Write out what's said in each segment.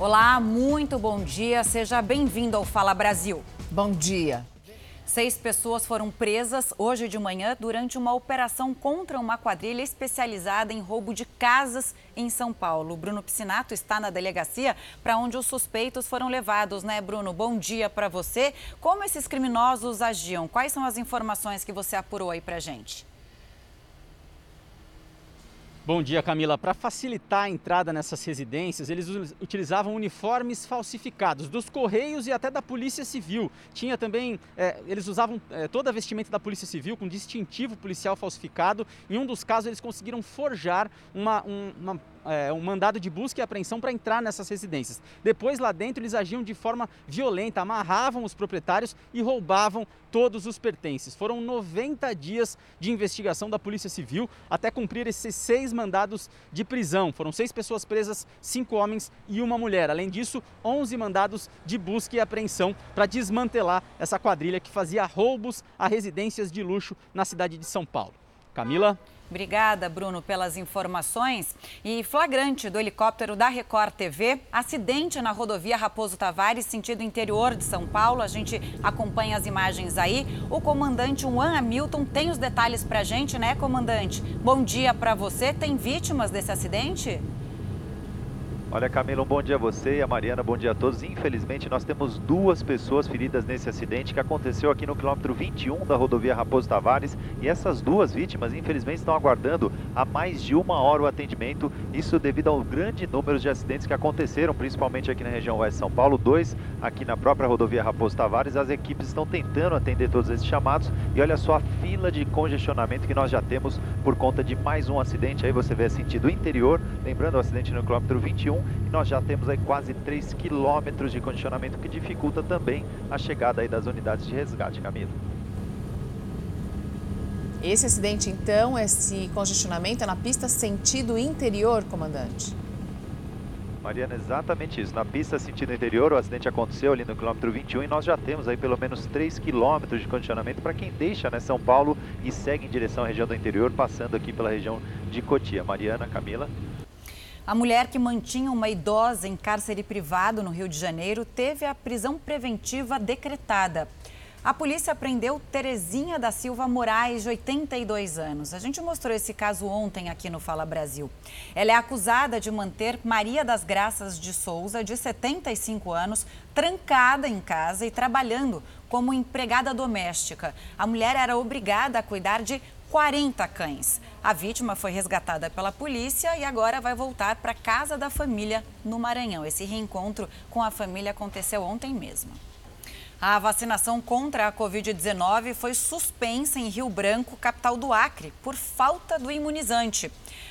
Olá, muito bom dia. Seja bem-vindo ao Fala Brasil. Bom dia. Seis pessoas foram presas hoje de manhã durante uma operação contra uma quadrilha especializada em roubo de casas em São Paulo. Bruno Piscinato está na delegacia para onde os suspeitos foram levados, né, Bruno? Bom dia para você. Como esses criminosos agiam? Quais são as informações que você apurou aí para gente? Bom dia, Camila. Para facilitar a entrada nessas residências, eles utilizavam uniformes falsificados dos Correios e até da Polícia Civil. Tinha também, é, eles usavam é, toda a vestimenta da Polícia Civil com distintivo policial falsificado. Em um dos casos, eles conseguiram forjar uma, um, uma é, um mandado de busca e apreensão para entrar nessas residências. Depois, lá dentro, eles agiam de forma violenta, amarravam os proprietários e roubavam todos os pertences. Foram 90 dias de investigação da Polícia Civil até cumprir esses seis mandados de prisão. Foram seis pessoas presas, cinco homens e uma mulher. Além disso, 11 mandados de busca e apreensão para desmantelar essa quadrilha que fazia roubos a residências de luxo na cidade de São Paulo. Camila? Obrigada, Bruno, pelas informações. E flagrante do helicóptero da Record TV, acidente na rodovia Raposo Tavares, sentido interior de São Paulo. A gente acompanha as imagens aí. O comandante Juan Hamilton tem os detalhes para a gente, né, comandante? Bom dia para você. Tem vítimas desse acidente? Olha, Camila, um bom dia a você e a Mariana, bom dia a todos. Infelizmente, nós temos duas pessoas feridas nesse acidente que aconteceu aqui no quilômetro 21 da rodovia Raposo Tavares. E essas duas vítimas, infelizmente, estão aguardando há mais de uma hora o atendimento. Isso devido ao grande número de acidentes que aconteceram, principalmente aqui na região oeste de São Paulo, dois aqui na própria rodovia Raposo Tavares. As equipes estão tentando atender todos esses chamados. E olha só a fila de congestionamento que nós já temos por conta de mais um acidente. Aí você vê sentido interior, lembrando o acidente no quilômetro 21 e nós já temos aí quase 3 quilômetros de condicionamento que dificulta também a chegada aí das unidades de resgate, Camila. Esse acidente, então, esse congestionamento é na pista sentido interior, comandante? Mariana, exatamente isso. Na pista sentido interior, o acidente aconteceu ali no quilômetro 21 e nós já temos aí pelo menos 3 quilômetros de condicionamento para quem deixa né, São Paulo e segue em direção à região do interior, passando aqui pela região de Cotia. Mariana, Camila. A mulher que mantinha uma idosa em cárcere privado no Rio de Janeiro teve a prisão preventiva decretada. A polícia prendeu Terezinha da Silva Moraes, de 82 anos. A gente mostrou esse caso ontem aqui no Fala Brasil. Ela é acusada de manter Maria das Graças de Souza, de 75 anos, trancada em casa e trabalhando como empregada doméstica. A mulher era obrigada a cuidar de 40 cães. A vítima foi resgatada pela polícia e agora vai voltar para a casa da família no Maranhão. Esse reencontro com a família aconteceu ontem mesmo. A vacinação contra a Covid-19 foi suspensa em Rio Branco, capital do Acre, por falta do imunizante.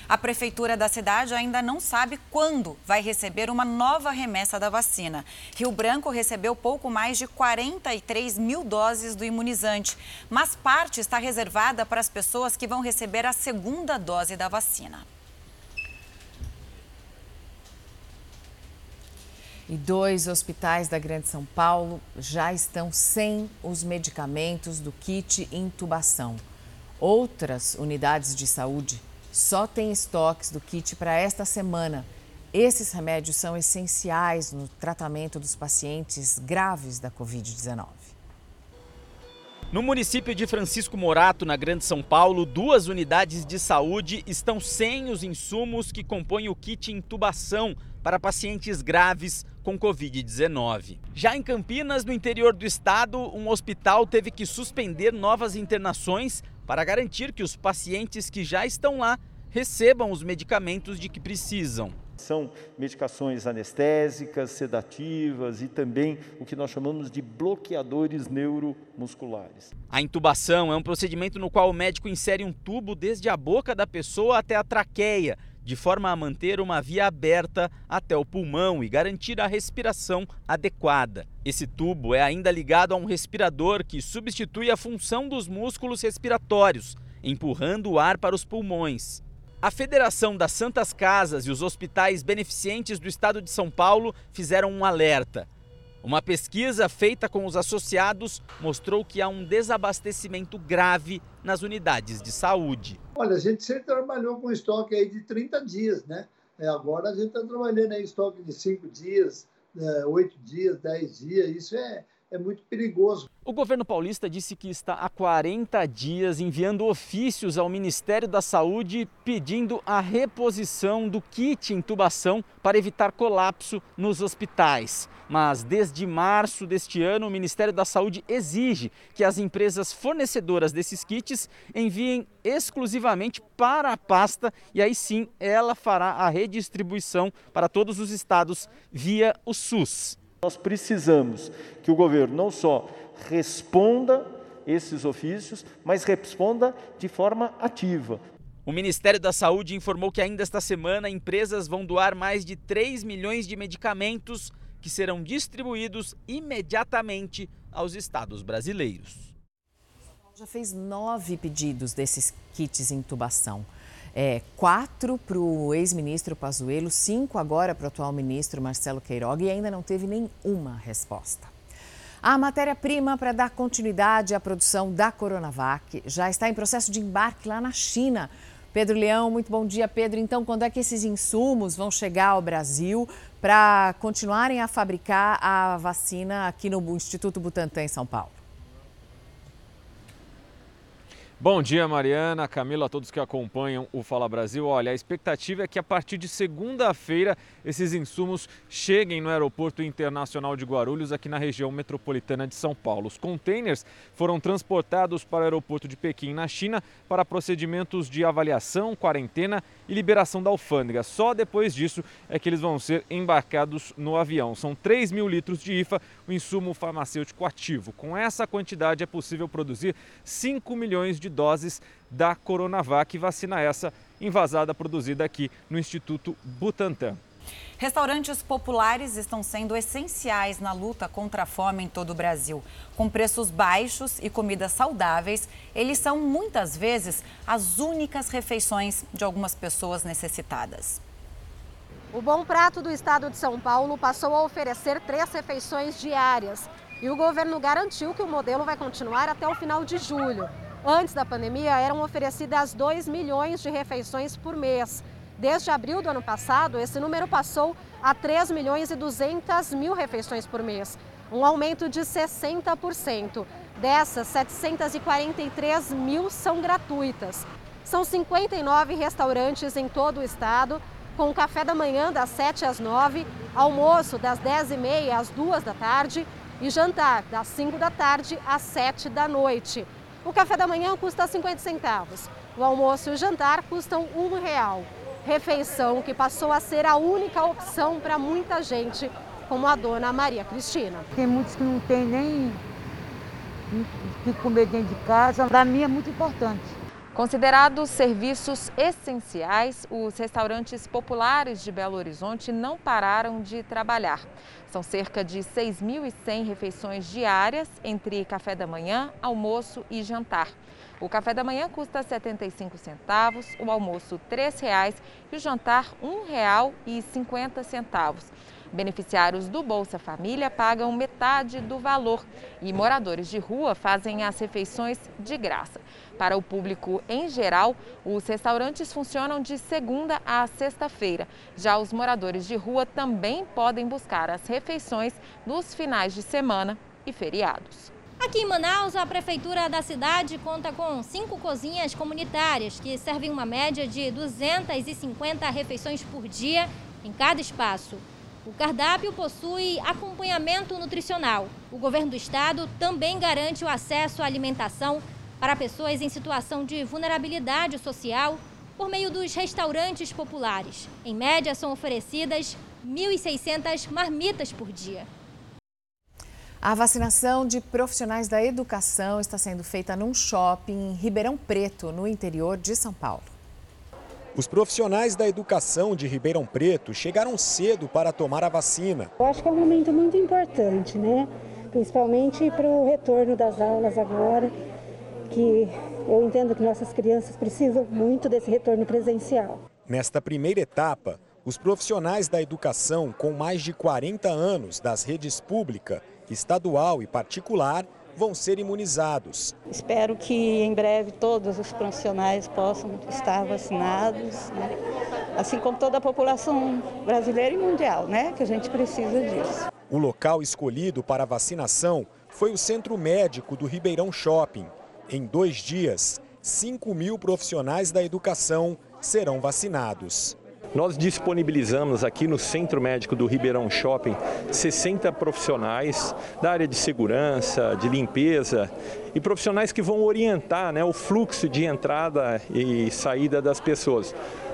A prefeitura da cidade ainda não sabe quando vai receber uma nova remessa da vacina. Rio Branco recebeu pouco mais de 43 mil doses do imunizante, mas parte está reservada para as pessoas que vão receber a segunda dose da vacina. E dois hospitais da Grande São Paulo já estão sem os medicamentos do kit intubação. Outras unidades de saúde só tem estoques do kit para esta semana. Esses remédios são essenciais no tratamento dos pacientes graves da Covid-19. No município de Francisco Morato, na Grande São Paulo, duas unidades de saúde estão sem os insumos que compõem o kit intubação para pacientes graves com Covid-19. Já em Campinas, no interior do estado, um hospital teve que suspender novas internações para garantir que os pacientes que já estão lá recebam os medicamentos de que precisam. São medicações anestésicas, sedativas e também o que nós chamamos de bloqueadores neuromusculares. A intubação é um procedimento no qual o médico insere um tubo desde a boca da pessoa até a traqueia, de forma a manter uma via aberta até o pulmão e garantir a respiração adequada. Esse tubo é ainda ligado a um respirador que substitui a função dos músculos respiratórios, empurrando o ar para os pulmões. A Federação das Santas Casas e os hospitais beneficentes do estado de São Paulo fizeram um alerta. Uma pesquisa feita com os associados mostrou que há um desabastecimento grave nas unidades de saúde. Olha, a gente sempre trabalhou com estoque aí de 30 dias, né? É, agora a gente está trabalhando em estoque de cinco dias, é, oito dias, dez dias. Isso é, é muito perigoso. O governo paulista disse que está há 40 dias enviando ofícios ao Ministério da Saúde pedindo a reposição do kit intubação para evitar colapso nos hospitais. Mas desde março deste ano, o Ministério da Saúde exige que as empresas fornecedoras desses kits enviem exclusivamente para a pasta e aí sim ela fará a redistribuição para todos os estados via o SUS. Nós precisamos que o governo não só responda esses ofícios, mas responda de forma ativa. O Ministério da Saúde informou que ainda esta semana empresas vão doar mais de 3 milhões de medicamentos que serão distribuídos imediatamente aos estados brasileiros. Já fez nove pedidos desses kits intubação. É, quatro para o ex-ministro Pazuello, cinco agora para o atual ministro Marcelo Queiroga e ainda não teve nenhuma resposta. A matéria-prima para dar continuidade à produção da Coronavac já está em processo de embarque lá na China. Pedro Leão, muito bom dia, Pedro. Então, quando é que esses insumos vão chegar ao Brasil para continuarem a fabricar a vacina aqui no Instituto Butantan, em São Paulo? Bom dia, Mariana, Camila, a todos que acompanham o Fala Brasil. Olha, a expectativa é que a partir de segunda-feira esses insumos cheguem no Aeroporto Internacional de Guarulhos, aqui na região metropolitana de São Paulo. Os containers foram transportados para o aeroporto de Pequim, na China, para procedimentos de avaliação, quarentena e liberação da alfândega. Só depois disso é que eles vão ser embarcados no avião. São 3 mil litros de IFA, o insumo farmacêutico ativo. Com essa quantidade é possível produzir 5 milhões de doses da Coronavac, vacina essa invasada produzida aqui no Instituto Butantan. Restaurantes populares estão sendo essenciais na luta contra a fome em todo o Brasil. Com preços baixos e comidas saudáveis, eles são muitas vezes as únicas refeições de algumas pessoas necessitadas. O Bom Prato do Estado de São Paulo passou a oferecer três refeições diárias. E o governo garantiu que o modelo vai continuar até o final de julho. Antes da pandemia, eram oferecidas 2 milhões de refeições por mês. Desde abril do ano passado, esse número passou a 3 milhões e 200 mil refeições por mês, um aumento de 60%. Dessas, 743 mil são gratuitas. São 59 restaurantes em todo o estado, com café da manhã das 7 às 9, almoço das 10h30 às 2 da tarde e jantar das 5 da tarde às 7 da noite. O café da manhã custa 50 centavos. O almoço e o jantar custam um real. Refeição que passou a ser a única opção para muita gente, como a dona Maria Cristina. Tem muitos que não tem nem que comer dentro de casa. Para mim é muito importante. Considerados serviços essenciais, os restaurantes populares de Belo Horizonte não pararam de trabalhar. São cerca de 6.100 refeições diárias entre café da manhã, almoço e jantar. O café da manhã custa 75 centavos, o almoço R$ 3,00 e o jantar R$ 1,50. Beneficiários do Bolsa Família pagam metade do valor e moradores de rua fazem as refeições de graça. Para o público em geral, os restaurantes funcionam de segunda a sexta-feira. Já os moradores de rua também podem buscar as refeições nos finais de semana e feriados. Aqui em Manaus, a prefeitura da cidade conta com cinco cozinhas comunitárias que servem uma média de 250 refeições por dia em cada espaço. O cardápio possui acompanhamento nutricional. O governo do estado também garante o acesso à alimentação para pessoas em situação de vulnerabilidade social por meio dos restaurantes populares. Em média, são oferecidas 1.600 marmitas por dia. A vacinação de profissionais da educação está sendo feita num shopping em Ribeirão Preto, no interior de São Paulo. Os profissionais da educação de Ribeirão Preto chegaram cedo para tomar a vacina. Eu acho que é um momento muito importante, né? Principalmente para o retorno das aulas agora, que eu entendo que nossas crianças precisam muito desse retorno presencial. Nesta primeira etapa, os profissionais da educação com mais de 40 anos das redes pública, estadual e particular vão ser imunizados. Espero que em breve todos os profissionais possam estar vacinados. Né? assim como toda a população brasileira e mundial, né? Que a gente precisa disso. O local escolhido para a vacinação foi o Centro Médico do Ribeirão Shopping. Em dois dias, 5 mil profissionais da educação serão vacinados. Nós disponibilizamos aqui no Centro Médico do Ribeirão Shopping 60 profissionais da área de segurança, de limpeza e profissionais que vão orientar né, o fluxo de entrada e saída das pessoas.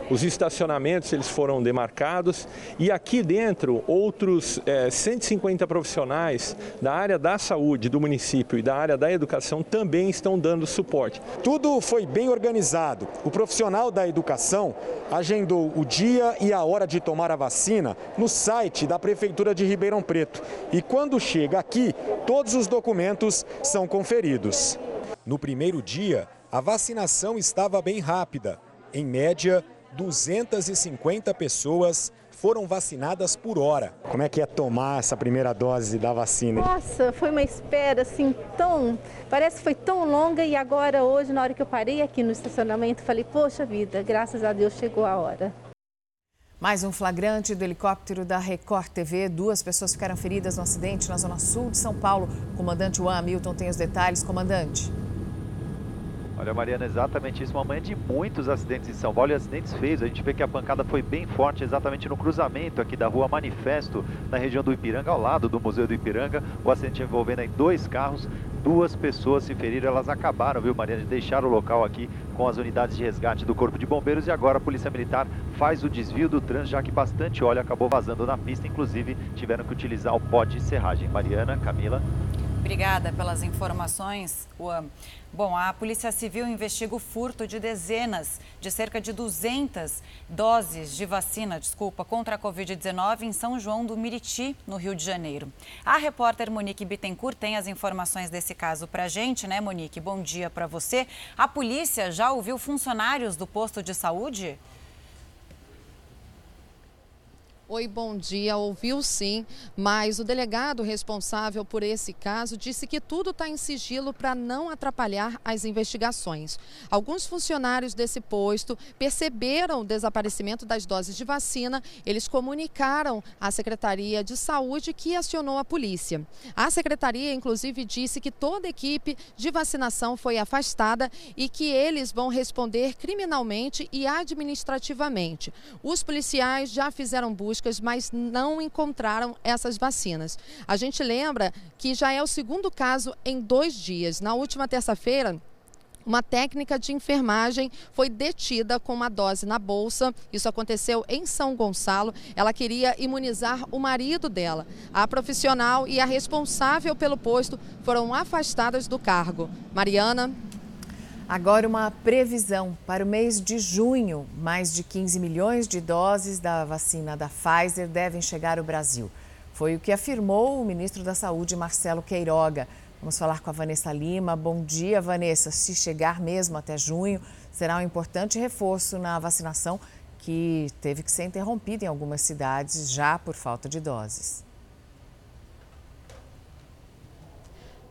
Os estacionamentos eles foram demarcados e aqui dentro outros é, 150 profissionais da área da saúde do município e da área da educação também estão dando suporte. Tudo foi bem organizado. O profissional da educação agendou o dia e a hora de tomar a vacina no site da Prefeitura de Ribeirão Preto. E quando chega aqui, todos os documentos são conferidos. No primeiro dia, a vacinação estava bem rápida. Em média, 250 pessoas foram vacinadas por hora. Como é que é tomar essa primeira dose da vacina? Nossa, foi uma espera assim tão, parece que foi tão longa e agora hoje na hora que eu parei aqui no estacionamento, falei: "Poxa vida, graças a Deus chegou a hora". Mais um flagrante do helicóptero da Record TV. Duas pessoas ficaram feridas no acidente na zona sul de São Paulo. comandante Juan Hamilton tem os detalhes. Comandante. Olha, Mariana, exatamente isso. Uma manhã de muitos acidentes em São Paulo e acidentes feios. A gente vê que a pancada foi bem forte exatamente no cruzamento aqui da rua Manifesto, na região do Ipiranga, ao lado do Museu do Ipiranga. O acidente envolvendo aí dois carros, duas pessoas se feriram. Elas acabaram, viu, Mariana, de deixar o local aqui com as unidades de resgate do Corpo de Bombeiros. E agora a Polícia Militar faz o desvio do trânsito, já que bastante óleo acabou vazando na pista. Inclusive, tiveram que utilizar o pó de serragem. Mariana, Camila. Obrigada pelas informações, Juan. Bom, a Polícia Civil investiga o furto de dezenas, de cerca de 200 doses de vacina, desculpa, contra a Covid-19 em São João do Miriti, no Rio de Janeiro. A repórter Monique Bittencourt tem as informações desse caso para gente, né, Monique? Bom dia para você. A polícia já ouviu funcionários do posto de saúde? Oi, bom dia. Ouviu sim, mas o delegado responsável por esse caso disse que tudo está em sigilo para não atrapalhar as investigações. Alguns funcionários desse posto perceberam o desaparecimento das doses de vacina. Eles comunicaram à Secretaria de Saúde que acionou a polícia. A secretaria, inclusive, disse que toda a equipe de vacinação foi afastada e que eles vão responder criminalmente e administrativamente. Os policiais já fizeram busca mas não encontraram essas vacinas. A gente lembra que já é o segundo caso em dois dias. Na última terça-feira, uma técnica de enfermagem foi detida com uma dose na bolsa. Isso aconteceu em São Gonçalo. Ela queria imunizar o marido dela. A profissional e a responsável pelo posto foram afastadas do cargo. Mariana. Agora, uma previsão para o mês de junho: mais de 15 milhões de doses da vacina da Pfizer devem chegar ao Brasil. Foi o que afirmou o ministro da Saúde, Marcelo Queiroga. Vamos falar com a Vanessa Lima. Bom dia, Vanessa. Se chegar mesmo até junho, será um importante reforço na vacinação que teve que ser interrompida em algumas cidades já por falta de doses.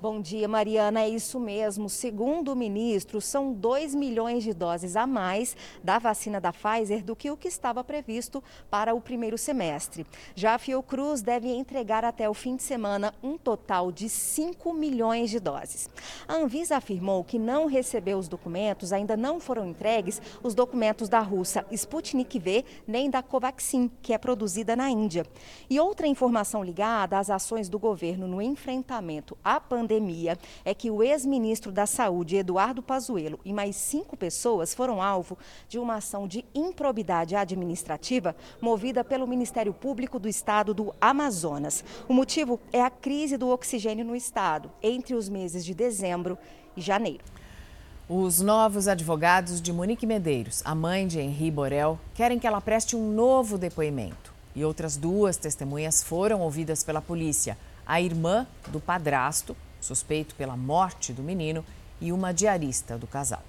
Bom dia, Mariana. É isso mesmo. Segundo o ministro, são 2 milhões de doses a mais da vacina da Pfizer do que o que estava previsto para o primeiro semestre. Já a Fiocruz deve entregar até o fim de semana um total de 5 milhões de doses. A Anvisa afirmou que não recebeu os documentos, ainda não foram entregues os documentos da russa Sputnik V nem da Covaxin, que é produzida na Índia. E outra informação ligada às ações do governo no enfrentamento à pandemia pandemia é que o ex-ministro da Saúde, Eduardo Pazuello, e mais cinco pessoas foram alvo de uma ação de improbidade administrativa movida pelo Ministério Público do Estado do Amazonas. O motivo é a crise do oxigênio no estado entre os meses de dezembro e janeiro. Os novos advogados de Monique Medeiros, a mãe de Henri Borel, querem que ela preste um novo depoimento. E outras duas testemunhas foram ouvidas pela polícia: a irmã do padrasto suspeito pela morte do menino, e uma diarista do casal.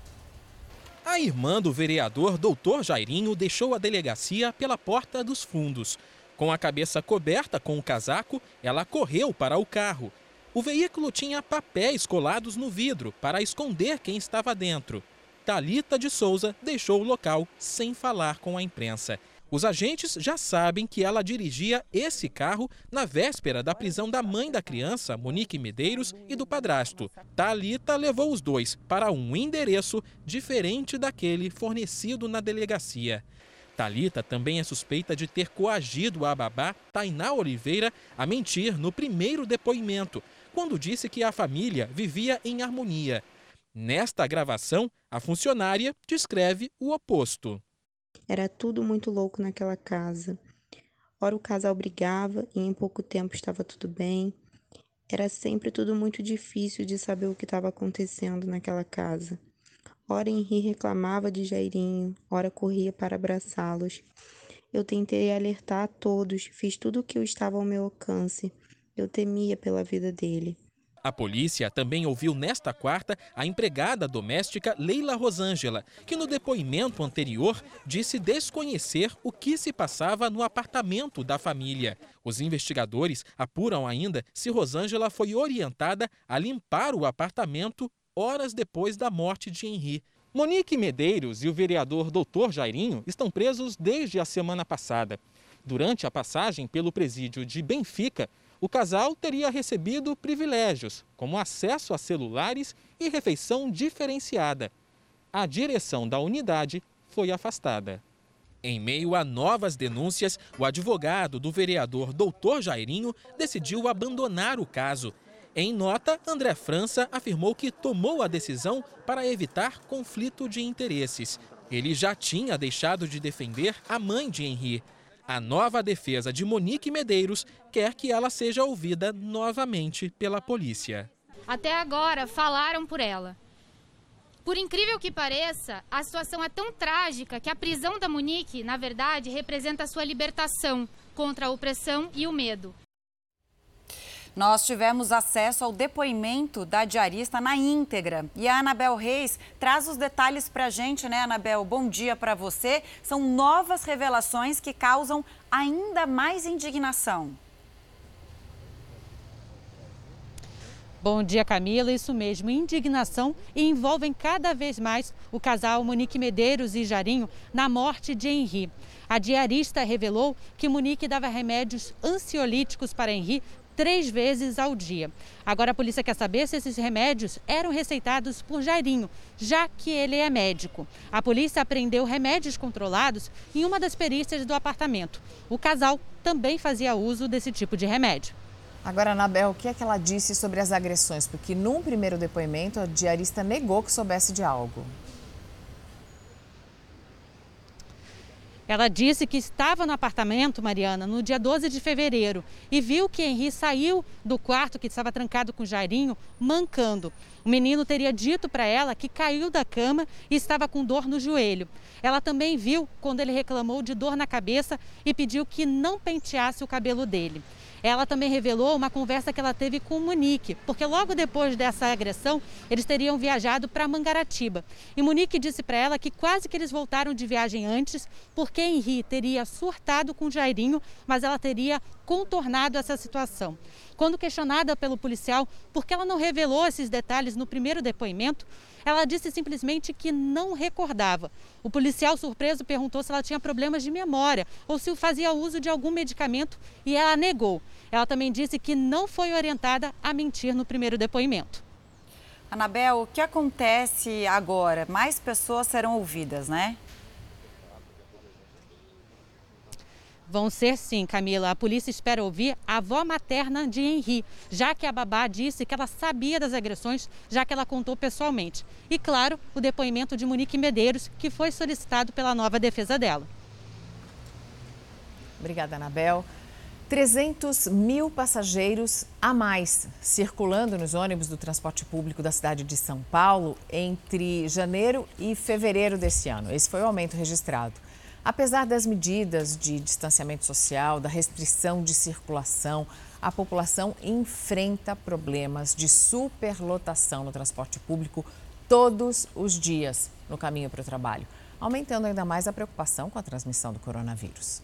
A irmã do vereador Doutor Jairinho deixou a delegacia pela porta dos fundos. Com a cabeça coberta com o casaco, ela correu para o carro. O veículo tinha papéis colados no vidro para esconder quem estava dentro. Talita de Souza deixou o local sem falar com a imprensa. Os agentes já sabem que ela dirigia esse carro na véspera da prisão da mãe da criança, Monique Medeiros, e do padrasto. Talita levou os dois para um endereço diferente daquele fornecido na delegacia. Talita também é suspeita de ter coagido a babá Tainá Oliveira a mentir no primeiro depoimento, quando disse que a família vivia em harmonia. Nesta gravação, a funcionária descreve o oposto. Era tudo muito louco naquela casa. Ora o casal brigava e em pouco tempo estava tudo bem. Era sempre tudo muito difícil de saber o que estava acontecendo naquela casa. Ora Henri reclamava de Jairinho, ora corria para abraçá-los. Eu tentei alertar a todos, fiz tudo o que estava ao meu alcance. Eu temia pela vida dele. A polícia também ouviu nesta quarta a empregada doméstica Leila Rosângela, que no depoimento anterior disse desconhecer o que se passava no apartamento da família. Os investigadores apuram ainda se Rosângela foi orientada a limpar o apartamento horas depois da morte de Henri. Monique Medeiros e o vereador Doutor Jairinho estão presos desde a semana passada. Durante a passagem pelo presídio de Benfica, o casal teria recebido privilégios, como acesso a celulares e refeição diferenciada. A direção da unidade foi afastada. Em meio a novas denúncias, o advogado do vereador Doutor Jairinho decidiu abandonar o caso. Em nota, André França afirmou que tomou a decisão para evitar conflito de interesses. Ele já tinha deixado de defender a mãe de Henri. A nova defesa de Monique Medeiros quer que ela seja ouvida novamente pela polícia. Até agora falaram por ela. Por incrível que pareça, a situação é tão trágica que a prisão da Monique, na verdade, representa a sua libertação contra a opressão e o medo. Nós tivemos acesso ao depoimento da diarista na íntegra. E a Anabel Reis traz os detalhes para a gente, né, Anabel? Bom dia para você. São novas revelações que causam ainda mais indignação. Bom dia, Camila. Isso mesmo, indignação e envolvem cada vez mais o casal Monique Medeiros e Jarinho na morte de Henri. A diarista revelou que Monique dava remédios ansiolíticos para Henri três vezes ao dia. Agora a polícia quer saber se esses remédios eram receitados por Jairinho, já que ele é médico. A polícia apreendeu remédios controlados em uma das perícias do apartamento. O casal também fazia uso desse tipo de remédio. Agora, Anabel, o que é que ela disse sobre as agressões? Porque num primeiro depoimento, a diarista negou que soubesse de algo. Ela disse que estava no apartamento, Mariana, no dia 12 de fevereiro e viu que Henri saiu do quarto que estava trancado com Jairinho, mancando. O menino teria dito para ela que caiu da cama e estava com dor no joelho. Ela também viu quando ele reclamou de dor na cabeça e pediu que não penteasse o cabelo dele. Ela também revelou uma conversa que ela teve com o Monique, porque logo depois dessa agressão, eles teriam viajado para Mangaratiba. E Monique disse para ela que quase que eles voltaram de viagem antes, porque Henri teria surtado com Jairinho, mas ela teria contornado essa situação. Quando questionada pelo policial por que ela não revelou esses detalhes no primeiro depoimento, ela disse simplesmente que não recordava. O policial surpreso perguntou se ela tinha problemas de memória ou se fazia uso de algum medicamento e ela negou. Ela também disse que não foi orientada a mentir no primeiro depoimento. Anabel, o que acontece agora? Mais pessoas serão ouvidas, né? Vão ser sim, Camila. A polícia espera ouvir a avó materna de Henri, já que a babá disse que ela sabia das agressões, já que ela contou pessoalmente. E, claro, o depoimento de Monique Medeiros, que foi solicitado pela nova defesa dela. Obrigada, Anabel. 300 mil passageiros a mais circulando nos ônibus do transporte público da cidade de São Paulo entre janeiro e fevereiro desse ano. Esse foi o aumento registrado. Apesar das medidas de distanciamento social, da restrição de circulação, a população enfrenta problemas de superlotação no transporte público todos os dias no caminho para o trabalho, aumentando ainda mais a preocupação com a transmissão do coronavírus.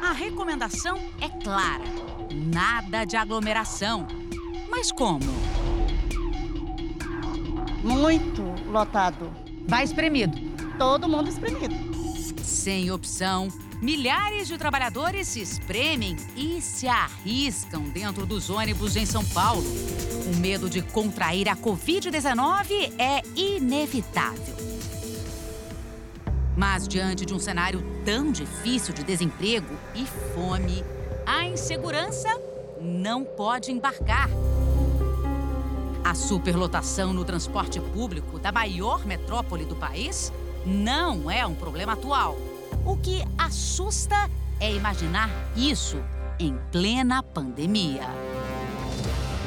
A recomendação é clara: nada de aglomeração. Mas como? Muito lotado. Vai espremido todo mundo espremido. Sem opção, milhares de trabalhadores se espremem e se arriscam dentro dos ônibus em São Paulo. O medo de contrair a Covid-19 é inevitável. Mas diante de um cenário tão difícil de desemprego e fome, a insegurança não pode embarcar. A superlotação no transporte público da maior metrópole do país não é um problema atual. O que assusta é imaginar isso em plena pandemia.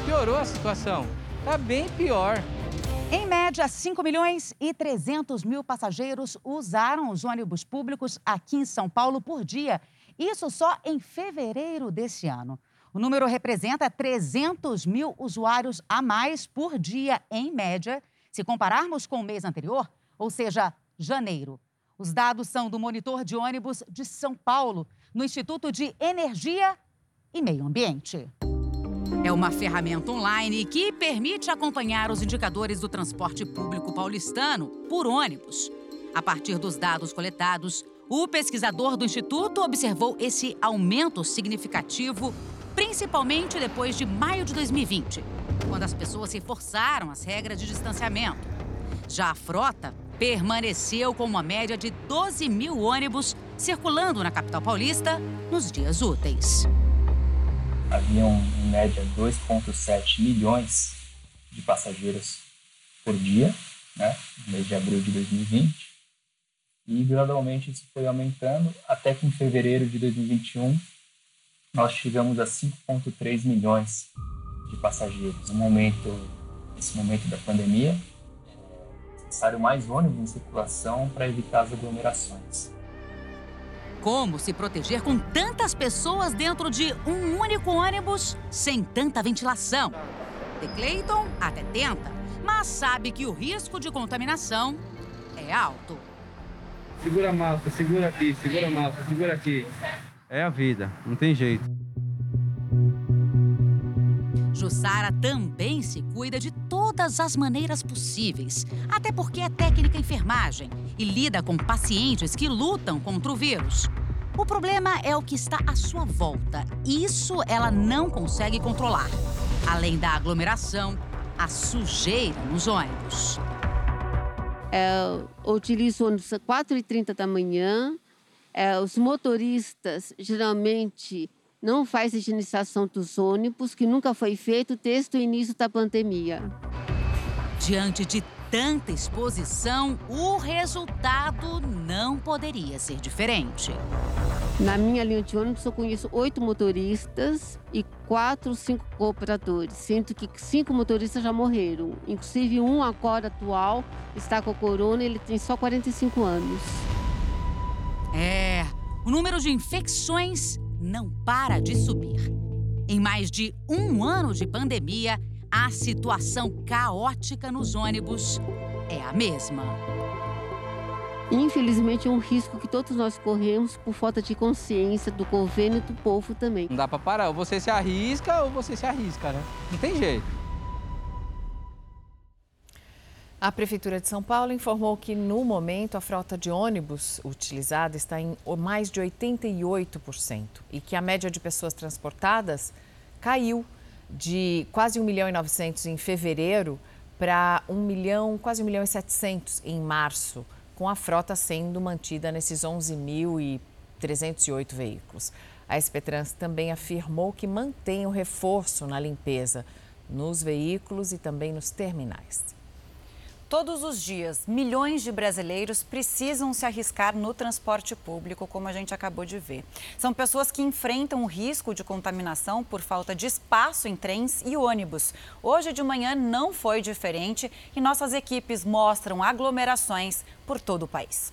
Piorou a situação. Está bem pior. Em média, 5 milhões e 300 mil passageiros usaram os ônibus públicos aqui em São Paulo por dia. Isso só em fevereiro desse ano. O número representa 300 mil usuários a mais por dia, em média, se compararmos com o mês anterior, ou seja, janeiro. Os dados são do monitor de ônibus de São Paulo, no Instituto de Energia e Meio Ambiente. É uma ferramenta online que permite acompanhar os indicadores do transporte público paulistano por ônibus. A partir dos dados coletados, o pesquisador do Instituto observou esse aumento significativo, principalmente depois de maio de 2020, quando as pessoas reforçaram as regras de distanciamento. Já a frota permaneceu com uma média de 12 mil ônibus circulando na capital paulista nos dias úteis haviam em média 2,7 milhões de passageiros por dia, né, no mês de abril de 2020. E gradualmente isso foi aumentando até que em fevereiro de 2021 nós chegamos a 5,3 milhões de passageiros. No momento, nesse momento da pandemia, necessário mais ônibus em circulação para evitar as aglomerações. Como se proteger com tantas pessoas dentro de um único ônibus sem tanta ventilação? De Clayton até tenta, mas sabe que o risco de contaminação é alto. Segura a malta, segura aqui, segura a malta, segura aqui. É a vida, não tem jeito. Jussara também se cuida de todas as maneiras possíveis, até porque é técnica enfermagem e lida com pacientes que lutam contra o vírus. O problema é o que está à sua volta. Isso ela não consegue controlar. Além da aglomeração, a sujeira nos ônibus. Eu utilizo ônibus às 4h30 da manhã. É, os motoristas geralmente não faz higienização dos ônibus, que nunca foi feito desde o início da pandemia. Diante de tanta exposição, o resultado não poderia ser diferente. Na minha linha de ônibus, eu conheço oito motoristas e quatro, cinco cooperadores, sendo que cinco motoristas já morreram. Inclusive, um agora atual está com a corona, ele tem só 45 anos. É, o número de infecções não para de subir. Em mais de um ano de pandemia, a situação caótica nos ônibus é a mesma. Infelizmente, é um risco que todos nós corremos por falta de consciência do governo e do povo também. Não dá para parar, ou você se arrisca ou você se arrisca, né? Não tem jeito. A Prefeitura de São Paulo informou que, no momento, a frota de ônibus utilizada está em mais de 88% e que a média de pessoas transportadas caiu de quase 1 milhão e 900 em fevereiro para 1 milhão, quase 1 milhão e 700 em março, com a frota sendo mantida nesses 11.308 veículos. A SP Trans também afirmou que mantém o reforço na limpeza nos veículos e também nos terminais. Todos os dias, milhões de brasileiros precisam se arriscar no transporte público, como a gente acabou de ver. São pessoas que enfrentam o risco de contaminação por falta de espaço em trens e ônibus. Hoje de manhã não foi diferente e nossas equipes mostram aglomerações por todo o país.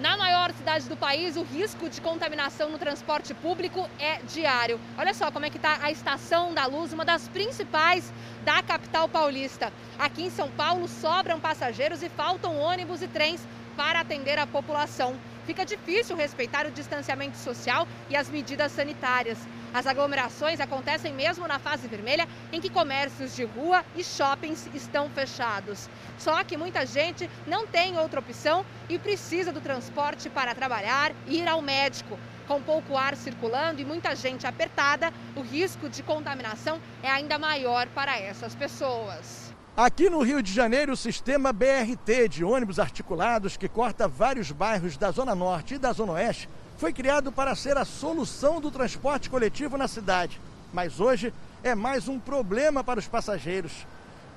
Na maior cidade do país, o risco de contaminação no transporte público é diário. Olha só como é que está a Estação da Luz, uma das principais da capital paulista. Aqui em São Paulo sobram passageiros e faltam ônibus e trens para atender a população. Fica difícil respeitar o distanciamento social e as medidas sanitárias. As aglomerações acontecem mesmo na fase vermelha, em que comércios de rua e shoppings estão fechados. Só que muita gente não tem outra opção e precisa do transporte para trabalhar e ir ao médico. Com pouco ar circulando e muita gente apertada, o risco de contaminação é ainda maior para essas pessoas. Aqui no Rio de Janeiro, o sistema BRT de ônibus articulados que corta vários bairros da Zona Norte e da Zona Oeste foi criado para ser a solução do transporte coletivo na cidade. Mas hoje é mais um problema para os passageiros.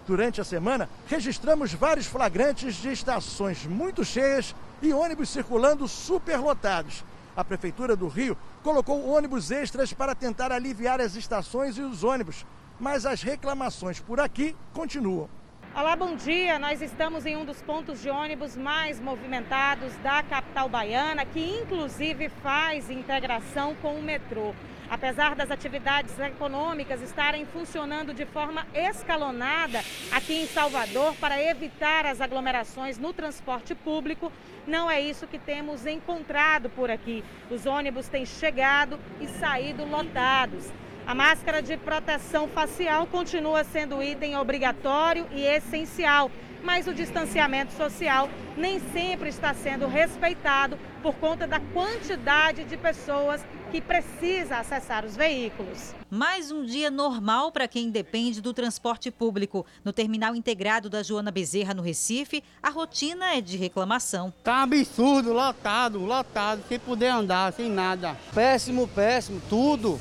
Durante a semana, registramos vários flagrantes de estações muito cheias e ônibus circulando superlotados. A Prefeitura do Rio colocou ônibus extras para tentar aliviar as estações e os ônibus, mas as reclamações por aqui continuam. Olá, bom dia. Nós estamos em um dos pontos de ônibus mais movimentados da capital baiana, que inclusive faz integração com o metrô. Apesar das atividades econômicas estarem funcionando de forma escalonada aqui em Salvador para evitar as aglomerações no transporte público, não é isso que temos encontrado por aqui. Os ônibus têm chegado e saído lotados. A máscara de proteção facial continua sendo item obrigatório e essencial, mas o distanciamento social nem sempre está sendo respeitado por conta da quantidade de pessoas que precisa acessar os veículos. Mais um dia normal para quem depende do transporte público. No terminal integrado da Joana Bezerra, no Recife, a rotina é de reclamação. Tá absurdo, lotado, lotado, sem poder andar, sem nada. Péssimo, péssimo, tudo.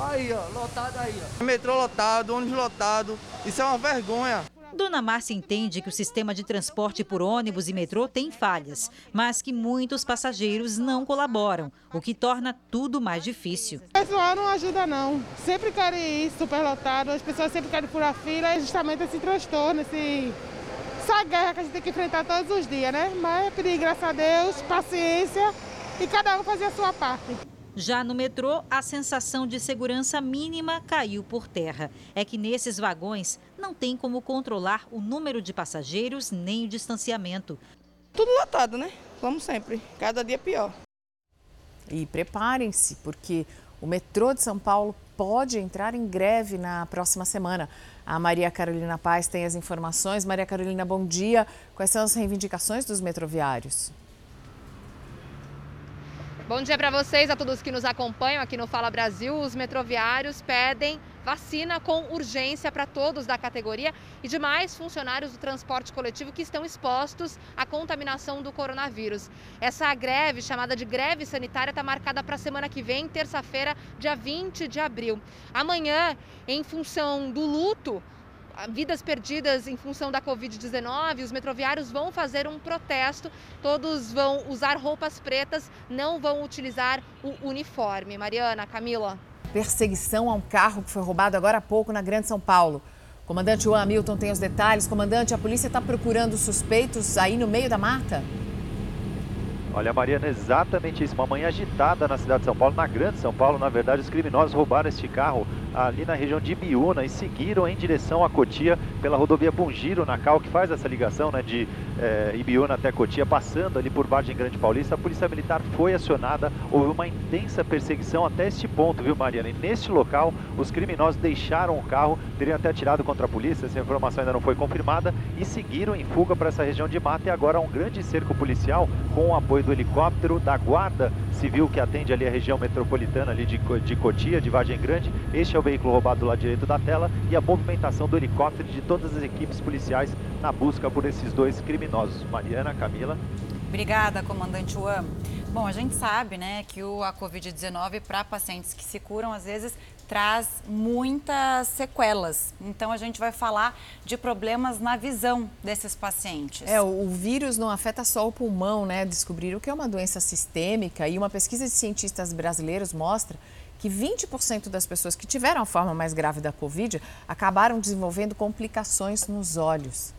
Aí, ó, lotado aí, ó. Metrô lotado, ônibus lotado. Isso é uma vergonha. Dona Márcia entende que o sistema de transporte por ônibus e metrô tem falhas, mas que muitos passageiros não colaboram, o que torna tudo mais difícil. O pessoal não ajuda não. Sempre querem ir superlotado, as pessoas sempre querem furar fila, é justamente esse transtorno, esse... essa guerra que a gente tem que enfrentar todos os dias, né? Mas pedir graças a Deus, paciência e cada um fazer a sua parte. Já no metrô, a sensação de segurança mínima caiu por terra. É que nesses vagões não tem como controlar o número de passageiros nem o distanciamento. Tudo lotado, né? Como sempre, cada dia pior. E preparem-se, porque o metrô de São Paulo pode entrar em greve na próxima semana. A Maria Carolina Paz tem as informações. Maria Carolina, bom dia. Quais são as reivindicações dos metroviários? Bom dia para vocês, a todos que nos acompanham aqui no Fala Brasil. Os metroviários pedem vacina com urgência para todos da categoria e demais funcionários do transporte coletivo que estão expostos à contaminação do coronavírus. Essa greve, chamada de greve sanitária, está marcada para a semana que vem, terça-feira, dia 20 de abril. Amanhã, em função do luto vidas perdidas em função da Covid-19, os metroviários vão fazer um protesto, todos vão usar roupas pretas, não vão utilizar o uniforme. Mariana, Camila. Perseguição a um carro que foi roubado agora há pouco na Grande São Paulo. Comandante Juan Hamilton tem os detalhes. Comandante, a polícia está procurando suspeitos aí no meio da mata? Olha, Mariana, exatamente isso. Uma manhã agitada na cidade de São Paulo, na Grande São Paulo. Na verdade, os criminosos roubaram este carro ali na região de Ibiúna e seguiram em direção a Cotia pela rodovia Bungiro, na Cal, que faz essa ligação né, de é, Ibiúna até Cotia, passando ali por Vargem Grande Paulista. A Polícia Militar foi acionada, houve uma intensa perseguição até este ponto, viu, Mariana? E neste local, os criminosos deixaram o carro, teriam até atirado contra a polícia, essa informação ainda não foi confirmada, e seguiram em fuga para essa região de mata. E agora um grande cerco policial com o apoio do helicóptero da Guarda Civil que atende ali a região metropolitana ali de, de Cotia, de Vargem Grande. Este é o veículo roubado do lado direito da tela e a movimentação do helicóptero de todas as equipes policiais na busca por esses dois criminosos. Mariana, Camila. Obrigada, comandante Juan. Bom, a gente sabe, né, que o, a Covid-19 para pacientes que se curam, às vezes traz muitas sequelas. Então a gente vai falar de problemas na visão desses pacientes. É, o vírus não afeta só o pulmão, né? Descobriram que é uma doença sistêmica e uma pesquisa de cientistas brasileiros mostra que 20% das pessoas que tiveram a forma mais grave da Covid acabaram desenvolvendo complicações nos olhos.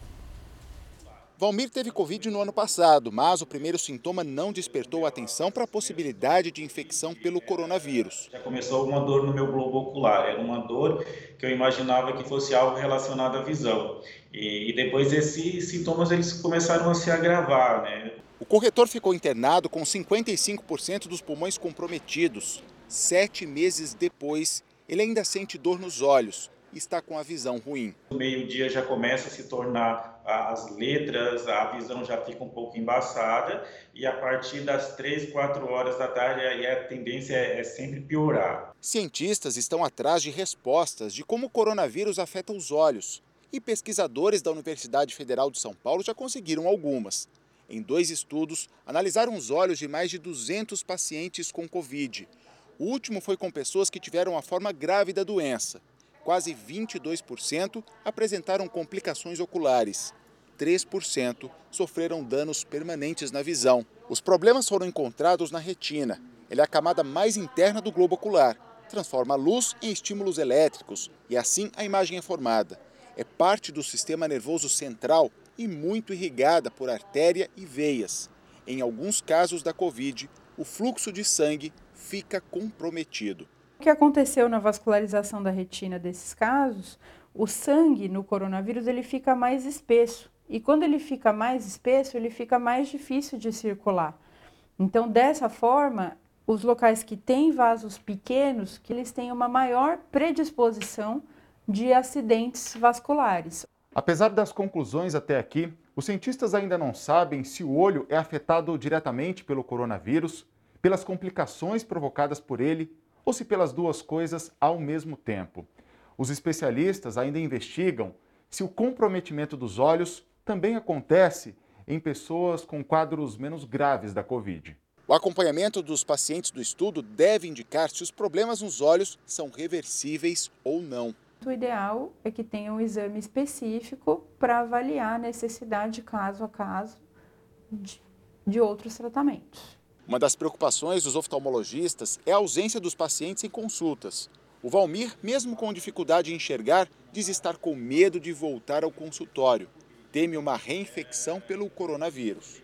Valmir teve Covid no ano passado, mas o primeiro sintoma não despertou atenção para a possibilidade de infecção pelo coronavírus. Já começou uma dor no meu globo ocular, era uma dor que eu imaginava que fosse algo relacionado à visão. E, e depois esses sintomas eles começaram a se agravar, né? O corretor ficou internado com 55% dos pulmões comprometidos. Sete meses depois, ele ainda sente dor nos olhos está com a visão ruim. No meio-dia já começa a se tornar as letras, a visão já fica um pouco embaçada e a partir das 3, 4 horas da tarde aí a tendência é, é sempre piorar. Cientistas estão atrás de respostas de como o coronavírus afeta os olhos e pesquisadores da Universidade Federal de São Paulo já conseguiram algumas. Em dois estudos, analisaram os olhos de mais de 200 pacientes com Covid. O último foi com pessoas que tiveram a forma grave da doença quase 22% apresentaram complicações oculares. 3% sofreram danos permanentes na visão. Os problemas foram encontrados na retina. Ela é a camada mais interna do globo ocular. Transforma a luz em estímulos elétricos e assim a imagem é formada. É parte do sistema nervoso central e muito irrigada por artéria e veias. Em alguns casos da Covid, o fluxo de sangue fica comprometido. Que aconteceu na vascularização da retina desses casos, o sangue no coronavírus ele fica mais espesso. E quando ele fica mais espesso, ele fica mais difícil de circular. Então, dessa forma, os locais que têm vasos pequenos, que eles têm uma maior predisposição de acidentes vasculares. Apesar das conclusões até aqui, os cientistas ainda não sabem se o olho é afetado diretamente pelo coronavírus, pelas complicações provocadas por ele ou se pelas duas coisas ao mesmo tempo. Os especialistas ainda investigam se o comprometimento dos olhos também acontece em pessoas com quadros menos graves da Covid. O acompanhamento dos pacientes do estudo deve indicar se os problemas nos olhos são reversíveis ou não. O ideal é que tenha um exame específico para avaliar a necessidade, caso a caso, de, de outros tratamentos. Uma das preocupações dos oftalmologistas é a ausência dos pacientes em consultas. O Valmir, mesmo com dificuldade em enxergar, diz estar com medo de voltar ao consultório. Teme uma reinfecção pelo coronavírus.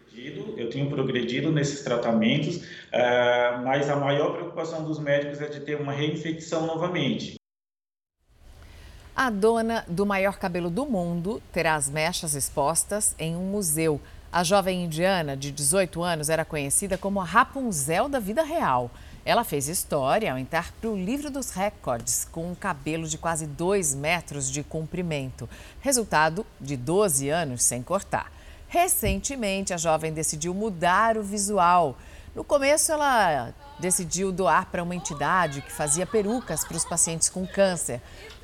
Eu tenho progredido nesses tratamentos, eh, mas a maior preocupação dos médicos é de ter uma reinfecção novamente. A dona do maior cabelo do mundo terá as mechas expostas em um museu. A jovem indiana, de 18 anos, era conhecida como a Rapunzel da vida real. Ela fez história ao entrar para o livro dos recordes com um cabelo de quase 2 metros de comprimento, resultado de 12 anos sem cortar. Recentemente, a jovem decidiu mudar o visual. No começo, ela decidiu doar para uma entidade que fazia perucas para os pacientes com câncer.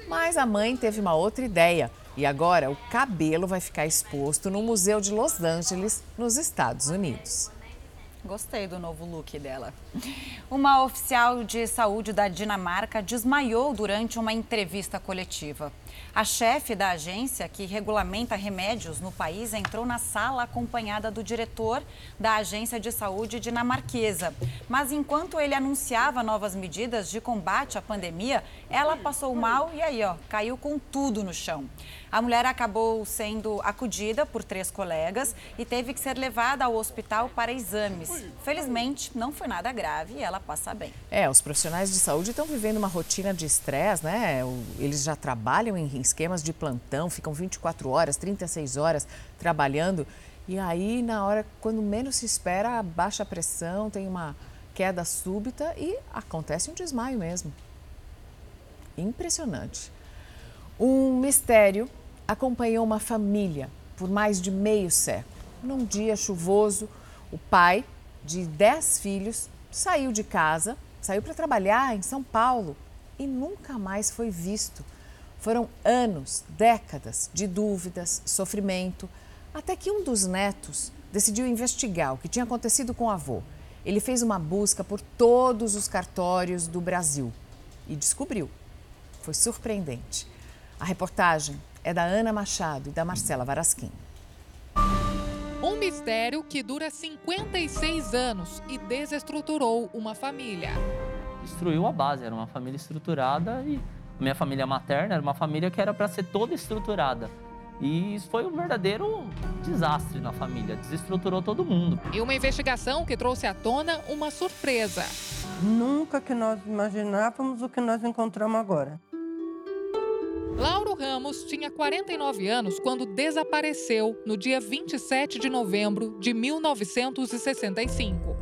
Mas a mãe teve uma outra ideia e agora o cabelo vai ficar exposto no Museu de Los Angeles, nos Estados Unidos. Gostei do novo look dela. Uma oficial de saúde da Dinamarca desmaiou durante uma entrevista coletiva. A chefe da agência que regulamenta remédios no país entrou na sala acompanhada do diretor da agência de saúde dinamarquesa. Mas enquanto ele anunciava novas medidas de combate à pandemia, ela passou mal e aí, ó, caiu com tudo no chão. A mulher acabou sendo acudida por três colegas e teve que ser levada ao hospital para exames. Felizmente, não foi nada grave e ela passa bem. É, os profissionais de saúde estão vivendo uma rotina de estresse, né? Eles já trabalham em esquemas de plantão, ficam 24 horas, 36 horas trabalhando. E aí, na hora, quando menos se espera, baixa a pressão, tem uma queda súbita e acontece um desmaio mesmo. Impressionante. Um mistério acompanhou uma família por mais de meio século. Num dia chuvoso, o pai, de dez filhos, saiu de casa, saiu para trabalhar em São Paulo e nunca mais foi visto. Foram anos, décadas de dúvidas, sofrimento, até que um dos netos decidiu investigar o que tinha acontecido com o avô. Ele fez uma busca por todos os cartórios do Brasil e descobriu. Foi surpreendente. A reportagem é da Ana Machado e da Marcela Varasquim. Um mistério que dura 56 anos e desestruturou uma família. Destruiu a base, era uma família estruturada e minha família materna era uma família que era para ser toda estruturada. E isso foi um verdadeiro desastre na família, desestruturou todo mundo. E uma investigação que trouxe à tona uma surpresa. Nunca que nós imaginávamos o que nós encontramos agora. Lauro Ramos tinha 49 anos quando desapareceu no dia 27 de novembro de 1965.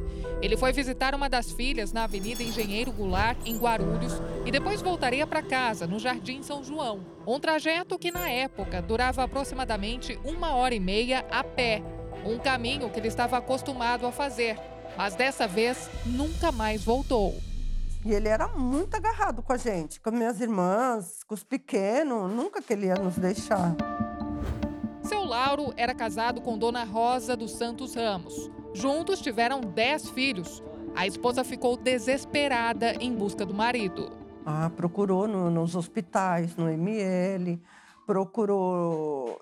Ele foi visitar uma das filhas na Avenida Engenheiro Goulart, em Guarulhos, e depois voltaria para casa, no Jardim São João. Um trajeto que, na época, durava aproximadamente uma hora e meia a pé. Um caminho que ele estava acostumado a fazer. Mas dessa vez, nunca mais voltou. E ele era muito agarrado com a gente, com minhas irmãs, com os pequenos, nunca que ele ia nos deixar. Seu Lauro era casado com Dona Rosa dos Santos Ramos. Juntos tiveram dez filhos. A esposa ficou desesperada em busca do marido. Ah, procurou no, nos hospitais, no ML, procurou.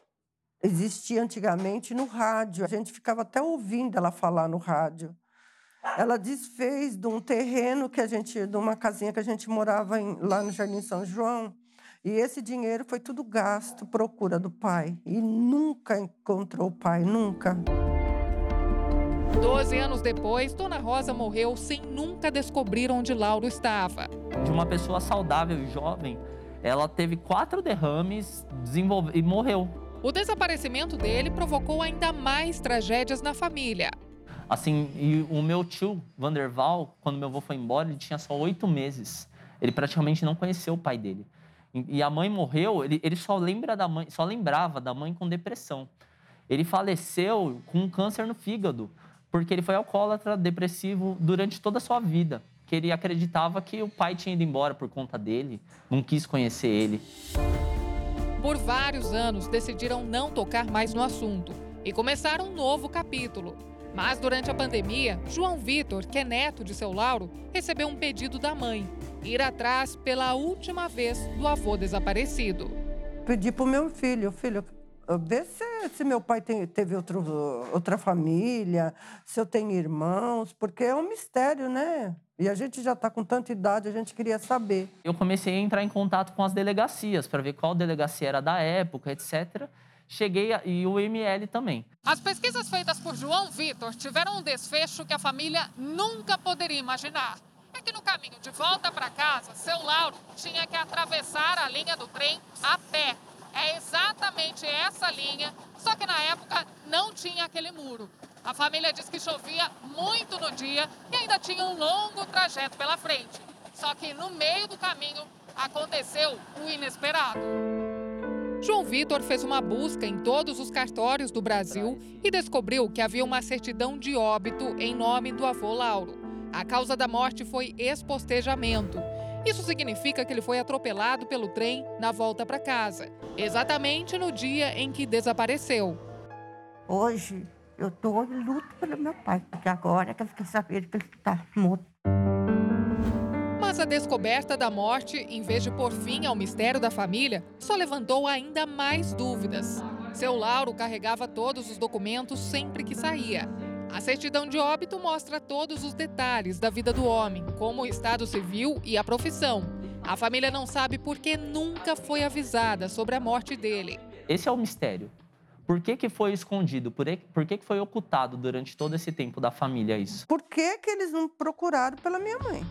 Existia antigamente no rádio, a gente ficava até ouvindo ela falar no rádio. Ela desfez de um terreno que a gente, de uma casinha que a gente morava em, lá no Jardim São João. E esse dinheiro foi tudo gasto, procura do pai. E nunca encontrou o pai, nunca. Doze anos depois, Dona Rosa morreu sem nunca descobrir onde Lauro estava. De uma pessoa saudável e jovem, ela teve quatro derrames desenvolve... e morreu. O desaparecimento dele provocou ainda mais tragédias na família. Assim, e o meu tio, Vanderval, quando meu avô foi embora, ele tinha só oito meses. Ele praticamente não conheceu o pai dele. E a mãe morreu, ele, ele só lembra da mãe, só lembrava da mãe com depressão. Ele faleceu com um câncer no fígado, porque ele foi alcoólatra, depressivo durante toda a sua vida. Que ele acreditava que o pai tinha ido embora por conta dele, não quis conhecer ele. Por vários anos decidiram não tocar mais no assunto e começaram um novo capítulo. Mas durante a pandemia, João Vitor, que é neto de seu Lauro, recebeu um pedido da mãe: ir atrás pela última vez do avô desaparecido. Pedi para o meu filho, filho, vê se, se meu pai tem, teve outro, outra família, se eu tenho irmãos, porque é um mistério, né? E a gente já está com tanta idade, a gente queria saber. Eu comecei a entrar em contato com as delegacias para ver qual delegacia era da época, etc cheguei a, e o ML também. As pesquisas feitas por João Vitor tiveram um desfecho que a família nunca poderia imaginar. É que no caminho de volta para casa, seu Lauro tinha que atravessar a linha do trem a pé. É exatamente essa linha, só que na época não tinha aquele muro. A família diz que chovia muito no dia e ainda tinha um longo trajeto pela frente. Só que no meio do caminho aconteceu o inesperado. João Vitor fez uma busca em todos os cartórios do Brasil e descobriu que havia uma certidão de óbito em nome do avô Lauro. A causa da morte foi expostejamento. Isso significa que ele foi atropelado pelo trem na volta para casa, exatamente no dia em que desapareceu. Hoje eu estou em luto pelo meu pai, porque agora que eu fiquei sabendo que ele está morto. Mas a descoberta da morte, em vez de pôr fim ao mistério da família, só levantou ainda mais dúvidas. Seu Lauro carregava todos os documentos sempre que saía. A certidão de óbito mostra todos os detalhes da vida do homem, como o estado civil e a profissão. A família não sabe por que nunca foi avisada sobre a morte dele. Esse é o mistério. Por que, que foi escondido? Por, por que, que foi ocultado durante todo esse tempo da família isso? Por que, que eles não procuraram pela minha mãe?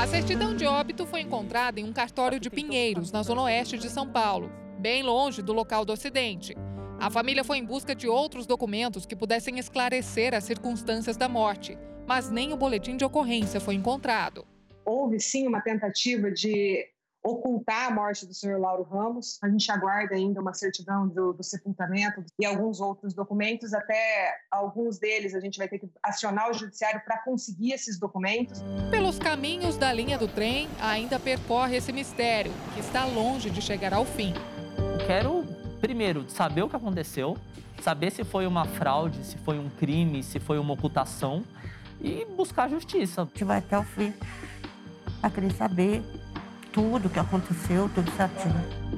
A certidão de óbito foi encontrada em um cartório de Pinheiros, na zona oeste de São Paulo, bem longe do local do acidente. A família foi em busca de outros documentos que pudessem esclarecer as circunstâncias da morte, mas nem o boletim de ocorrência foi encontrado. Houve sim uma tentativa de ocultar a morte do senhor Lauro Ramos. A gente aguarda ainda uma certidão do, do, sepultamento e alguns outros documentos. Até alguns deles a gente vai ter que acionar o judiciário para conseguir esses documentos. Pelos caminhos da linha do trem, ainda percorre esse mistério, que está longe de chegar ao fim. Quero, primeiro, saber o que aconteceu, saber se foi uma fraude, se foi um crime, se foi uma ocultação e buscar justiça. A gente vai até o fim para querer saber tudo que aconteceu, tudo certinho.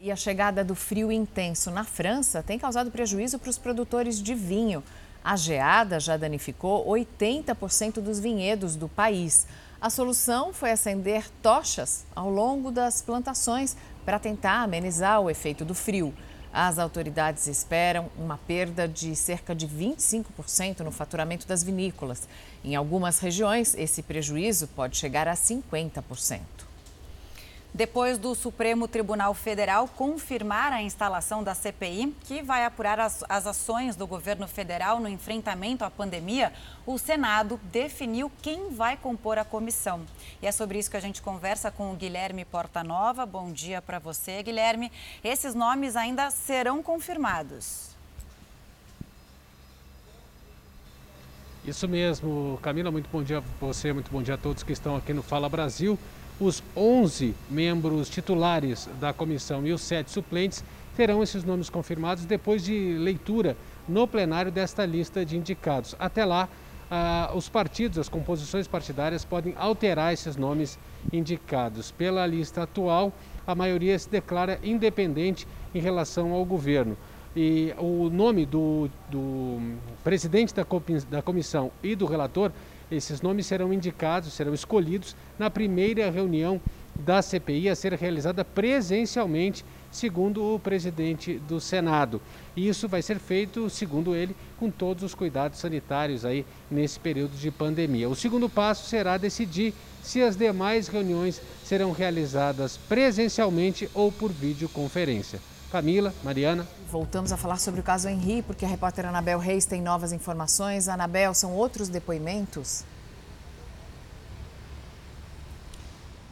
E a chegada do frio intenso na França tem causado prejuízo para os produtores de vinho. A geada já danificou 80% dos vinhedos do país. A solução foi acender tochas ao longo das plantações para tentar amenizar o efeito do frio. As autoridades esperam uma perda de cerca de 25% no faturamento das vinícolas. Em algumas regiões, esse prejuízo pode chegar a 50%. Depois do Supremo Tribunal Federal confirmar a instalação da CPI, que vai apurar as, as, ações do governo federal no enfrentamento à pandemia, o Senado definiu quem vai compor a comissão. E é sobre isso que a gente conversa com o Guilherme Portanova. Bom dia para você, Guilherme. Esses nomes ainda serão confirmados. Isso mesmo, Camila, muito bom dia a você, muito bom dia a todos que estão aqui no Fala Brasil. Os 11 membros titulares da comissão e os sete suplentes terão esses nomes confirmados depois de leitura no plenário desta lista de indicados. Até lá, ah, os partidos, as composições partidárias podem alterar esses nomes indicados. Pela lista atual, a maioria se declara independente em relação ao governo. E o nome do, do presidente da, da comissão e do relator, esses nomes serão indicados, serão escolhidos na primeira reunião da CPI a ser realizada presencialmente, segundo o presidente do Senado. E isso vai ser feito, segundo ele, com todos os cuidados sanitários aí nesse período de pandemia. O segundo passo será decidir se as demais reuniões serão realizadas presencialmente ou por videoconferência. Camila, Mariana. Voltamos a falar sobre o caso Henri, porque a repórter Anabel Reis tem novas informações. Anabel, são outros depoimentos?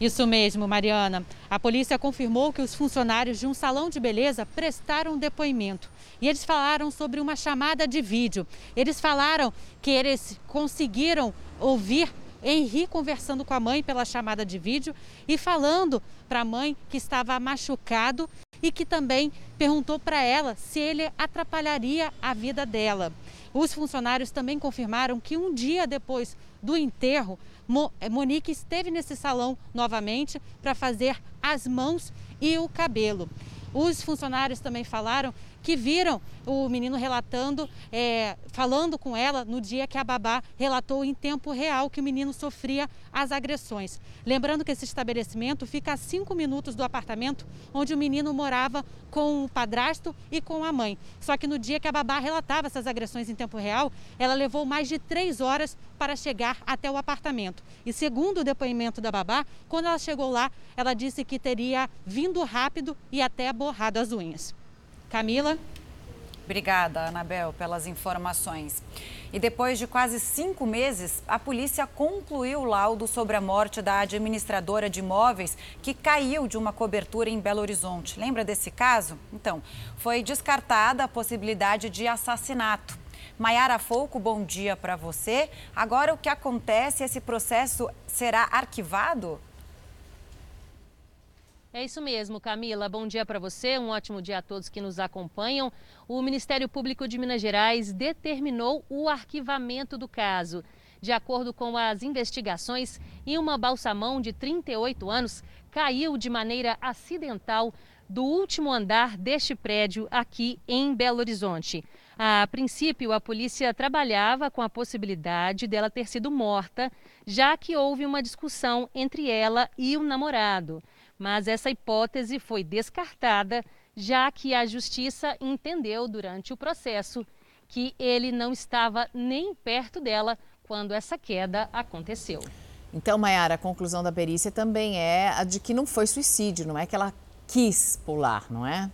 Isso mesmo, Mariana. A polícia confirmou que os funcionários de um salão de beleza prestaram depoimento. E eles falaram sobre uma chamada de vídeo. Eles falaram que eles conseguiram ouvir Henri conversando com a mãe pela chamada de vídeo e falando para a mãe que estava machucado e que também perguntou para ela se ele atrapalharia a vida dela. Os funcionários também confirmaram que um dia depois do enterro, eh, Monique esteve nesse salão novamente para fazer as mãos e o cabelo. Os funcionários também falaram que viram o menino relatando, é, falando com ela no dia que a babá relatou em tempo real que o menino sofria as agressões. Lembrando que esse estabelecimento fica a cinco minutos do apartamento onde o menino morava com o padrasto e com a mãe. Só que no dia que a babá relatava essas agressões em tempo real, ela levou mais de três horas para chegar até o apartamento. E segundo o depoimento da babá, quando ela chegou lá, ela disse que teria vindo rápido e até borrado as unhas. Camila. Obrigada, Anabel, pelas informações. E depois de quase cinco meses, a polícia concluiu o laudo sobre a morte da administradora de imóveis que caiu de uma cobertura em Belo Horizonte. Lembra desse caso? Então, foi descartada a possibilidade de assassinato. Maiara Folco, bom dia para você. Agora, o que acontece? Esse processo será arquivado? É isso mesmo, Camila. Bom dia para você, um ótimo dia a todos que nos acompanham. O Ministério Público de Minas Gerais determinou o arquivamento do caso. De acordo com as investigações, uma balsamão de 38 anos caiu de maneira acidental do último andar deste prédio aqui em Belo Horizonte. A princípio, a polícia trabalhava com a possibilidade dela ter sido morta, já que houve uma discussão entre ela e o namorado mas essa hipótese foi descartada, já que a justiça entendeu durante o processo que ele não estava nem perto dela quando essa queda aconteceu. Então, Mayara, a conclusão da perícia também é a de que não foi suicídio, não é que ela quis pular, não é?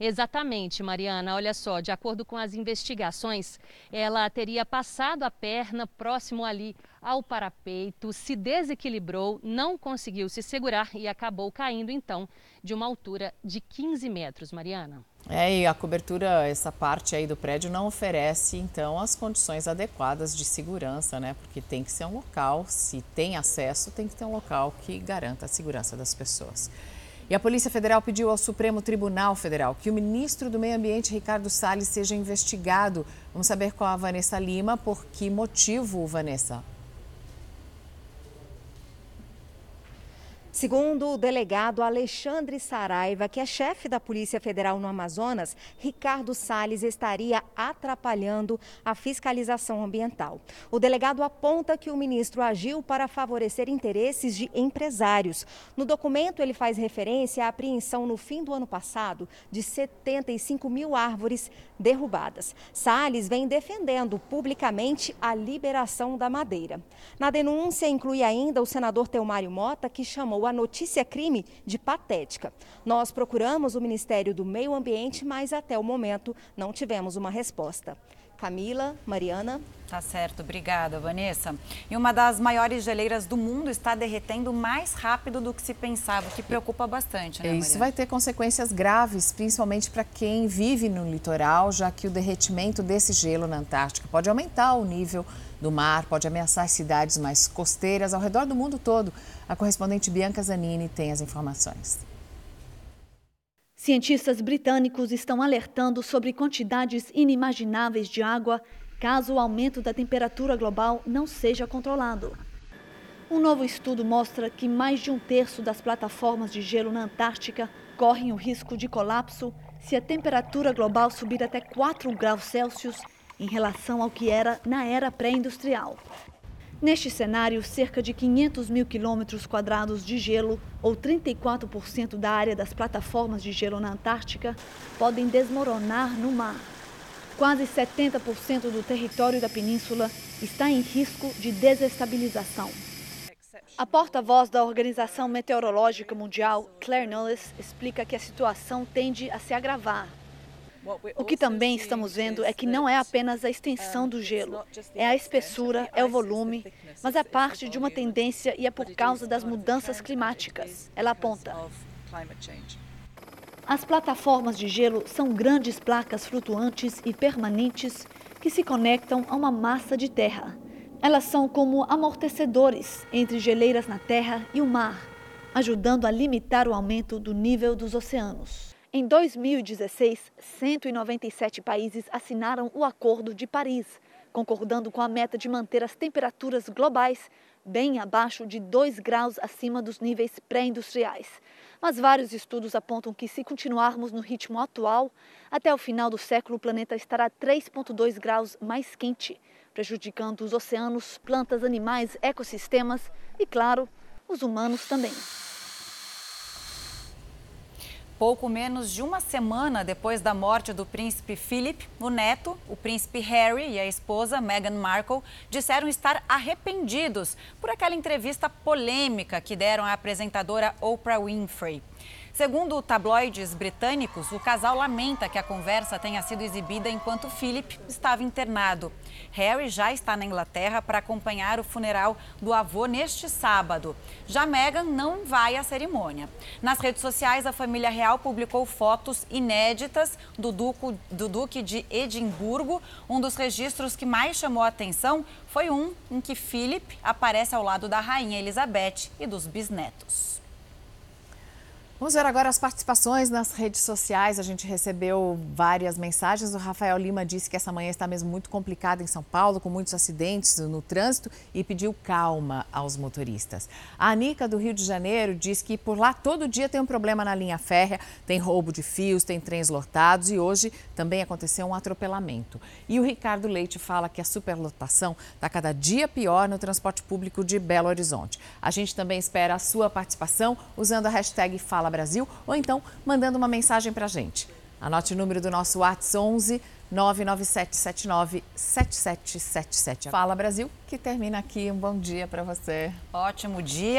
Exatamente, Mariana. Olha só, de acordo com as investigações, ela teria passado a perna próximo ali ao parapeito, se desequilibrou, não conseguiu se segurar e acabou caindo então de uma altura de 15 metros, Mariana. É, e a cobertura, essa parte aí do prédio não oferece então as condições adequadas de segurança, né? Porque tem que ser um local, se tem acesso, tem que ter um local que garanta a segurança das pessoas. E a Polícia Federal pediu ao Supremo Tribunal Federal que o ministro do Meio Ambiente, Ricardo Salles, seja investigado. Vamos saber com a Vanessa Lima por que motivo, Vanessa. Segundo o delegado Alexandre Saraiva, que é chefe da Polícia Federal no Amazonas, Ricardo Salles estaria atrapalhando a fiscalização ambiental. O delegado aponta que o ministro agiu para favorecer interesses de empresários. No documento, ele faz referência à apreensão no fim do ano passado de 75 mil árvores derrubadas. Salles vem defendendo publicamente a liberação da madeira. Na denúncia, inclui ainda o senador Teomário Mota, que chamou a notícia crime de patética. Nós procuramos o Ministério do Meio Ambiente, mas até o momento não tivemos uma resposta. Camila, Mariana. Tá certo, obrigada, Vanessa. E uma das maiores geleiras do mundo está derretendo mais rápido do que se pensava, o que preocupa bastante, né, Isso vai ter consequências graves, principalmente para quem vive no litoral, já que o derretimento desse gelo na Antártica pode aumentar o nível do mar, pode ameaçar cidades mais costeiras ao redor do mundo todo. A correspondente Bianca Zanini tem as informações. Cientistas britânicos estão alertando sobre quantidades inimagináveis de água caso o aumento da temperatura global não seja controlado. Um novo estudo mostra que mais de um terço das plataformas de gelo na Antártica correm o risco de colapso se a temperatura global subir até 4 graus Celsius em relação ao que era na era pré-industrial. Neste cenário, cerca de 500 mil quilômetros quadrados de gelo, ou 34% da área das plataformas de gelo na Antártica, podem desmoronar no mar. Quase 70% do território da península está em risco de desestabilização. A porta-voz da Organização Meteorológica Mundial, Claire Knowles, explica que a situação tende a se agravar o que também estamos vendo é que não é apenas a extensão do gelo, é a espessura, é o volume, mas é parte de uma tendência e é por causa das mudanças climáticas. Ela aponta. As plataformas de gelo são grandes placas flutuantes e permanentes que se conectam a uma massa de terra. Elas são como amortecedores entre geleiras na terra e o mar, ajudando a limitar o aumento do nível dos oceanos. Em 2016, 197 países assinaram o Acordo de Paris, concordando com a meta de manter as temperaturas globais bem abaixo de 2 graus acima dos níveis pré-industriais. Mas vários estudos apontam que, se continuarmos no ritmo atual, até o final do século o planeta estará 3,2 graus mais quente, prejudicando os oceanos, plantas, animais, ecossistemas e, claro, os humanos também. Pouco menos de uma semana depois da morte do príncipe Philip, o neto, o príncipe Harry e a esposa Meghan Markle disseram estar arrependidos por aquela entrevista polêmica que deram à apresentadora Oprah Winfrey. Segundo tabloides britânicos, o casal lamenta que a conversa tenha sido exibida enquanto Philip estava internado. Harry já está na Inglaterra para acompanhar o funeral do avô neste sábado. Já Meghan não vai à cerimônia. Nas redes sociais, a família real publicou fotos inéditas do, duco, do Duque de Edimburgo. Um dos registros que mais chamou a atenção foi um em que Philip aparece ao lado da rainha Elizabeth e dos bisnetos. Vamos ver agora as participações nas redes sociais. A gente recebeu várias mensagens. O Rafael Lima disse que essa manhã está mesmo muito complicada em São Paulo, com muitos acidentes no trânsito e pediu calma aos motoristas. A Anica, do Rio de Janeiro, diz que por lá todo dia tem um problema na linha férrea, tem roubo de fios, tem trens lotados e hoje também aconteceu um atropelamento. E o Ricardo Leite fala que a superlotação está cada dia pior no transporte público de Belo Horizonte. A gente também espera a sua participação usando a hashtag Fala Fala Brasil ou então mandando uma mensagem para a gente. Anote o número do nosso WhatsApp 11 99779 7777. Fala Brasil, que termina aqui. Um bom dia para você. Ótimo dia.